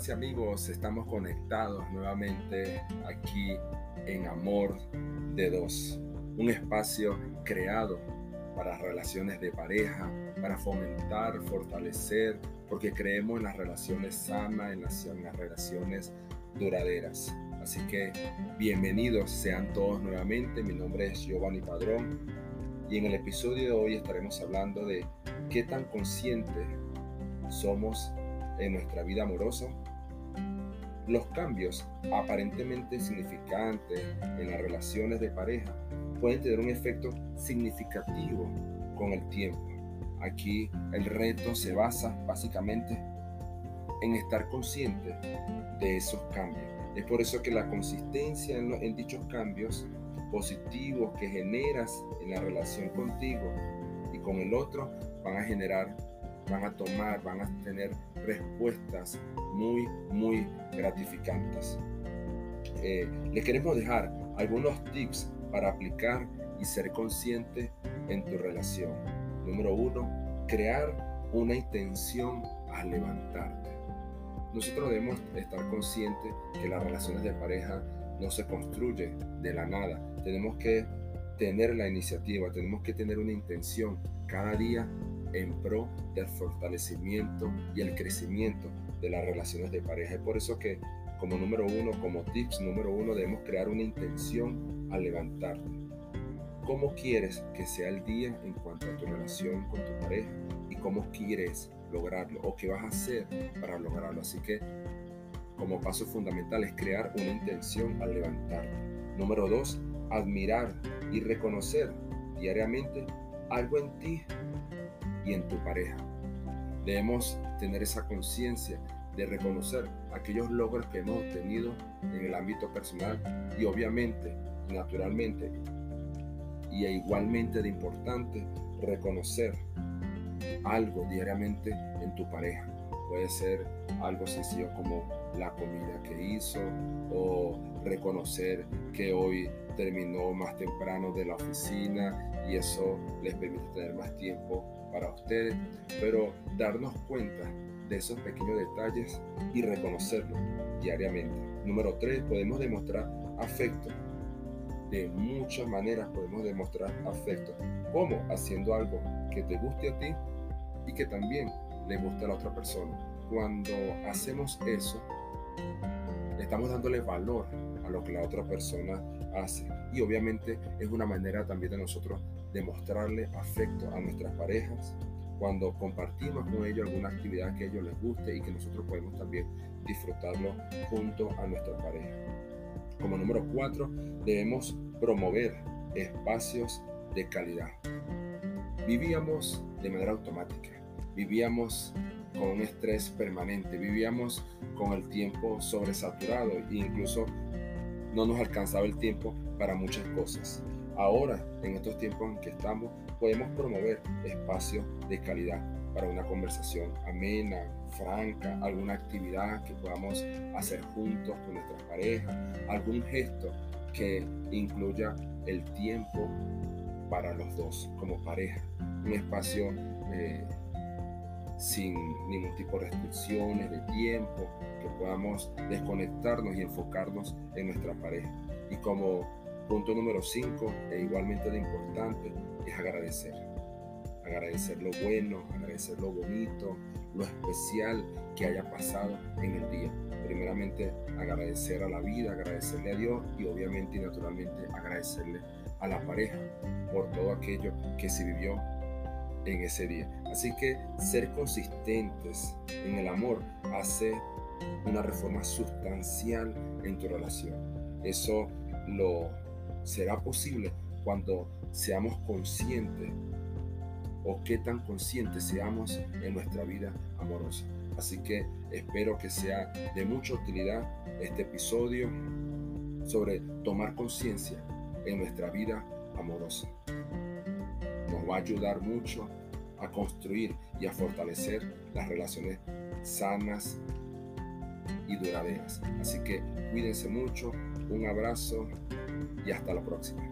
amigas y amigos, estamos conectados nuevamente aquí en Amor de Dos, un espacio creado para relaciones de pareja, para fomentar, fortalecer, porque creemos en las relaciones sanas, en las, en las relaciones duraderas. Así que bienvenidos sean todos nuevamente. Mi nombre es Giovanni Padrón y en el episodio de hoy estaremos hablando de qué tan conscientes somos en nuestra vida amorosa. Los cambios aparentemente significantes en las relaciones de pareja pueden tener un efecto significativo con el tiempo. Aquí el reto se basa básicamente en estar consciente de esos cambios. Es por eso que la consistencia en, dichos cambios positivos que generas en la relación contigo y con el otro van a generar van a tomar, van a tener respuestas muy, muy gratificantes. Eh, les queremos dejar algunos tips para aplicar y ser consciente en tu relación. Número uno, crear una intención al levantarte. Nosotros debemos estar conscientes que las relaciones de pareja no se construyen de la nada. Tenemos que tener la iniciativa, tenemos que tener una intención cada día en pro del fortalecimiento y el crecimiento de las relaciones de pareja. Es por eso que como número uno, como tips número uno, debemos crear una intención al levantarte. ¿Cómo quieres que sea el día en cuanto a tu relación con tu pareja? ¿Y cómo quieres lograrlo? ¿O qué vas a hacer para lograrlo? Así que como paso fundamental es crear una intención al levantarte. Número dos, admirar y reconocer diariamente algo en ti y en tu pareja. Debemos tener esa conciencia de reconocer aquellos logros que hemos obtenido en el ámbito personal y obviamente, naturalmente, y igualmente de importante, reconocer algo diariamente en tu pareja. Puede ser algo sencillo como la comida que hizo o reconocer que hoy terminó más temprano de la oficina y eso les permite tener más tiempo para ustedes, pero darnos cuenta de esos pequeños detalles y reconocerlos diariamente. Número tres, podemos demostrar afecto. De muchas maneras podemos demostrar afecto. ¿Cómo? Haciendo algo que te guste a ti y que también le guste a la otra persona. Cuando hacemos eso, estamos dándole valor a lo que la otra persona hace. Y obviamente es una manera también de nosotros demostrarle afecto a nuestras parejas cuando compartimos con ellos alguna actividad que a ellos les guste y que nosotros podemos también disfrutarlo junto a nuestra pareja. Como número cuatro, debemos promover espacios de calidad. Vivíamos de manera automática, vivíamos con un estrés permanente, vivíamos con el tiempo sobresaturado e incluso no nos alcanzaba el tiempo para muchas cosas. Ahora, en estos tiempos en que estamos, podemos promover espacios de calidad para una conversación amena, franca, alguna actividad que podamos hacer juntos con nuestras parejas, algún gesto que incluya el tiempo para los dos como pareja, un espacio eh, sin ningún tipo de restricciones de tiempo, que podamos desconectarnos y enfocarnos en nuestra pareja. Y como Punto número 5, e igualmente de importante, es agradecer. Agradecer lo bueno, agradecer lo bonito, lo especial que haya pasado en el día. Primeramente, agradecer a la vida, agradecerle a Dios y obviamente y naturalmente agradecerle a la pareja por todo aquello que se vivió en ese día. Así que ser consistentes en el amor hace una reforma sustancial en tu relación. Eso lo será posible cuando seamos conscientes o qué tan conscientes seamos en nuestra vida amorosa. Así que espero que sea de mucha utilidad este episodio sobre tomar conciencia en nuestra vida amorosa. Nos va a ayudar mucho a construir y a fortalecer las relaciones sanas y duraderas. Así que cuídense mucho, un abrazo y hasta la próxima.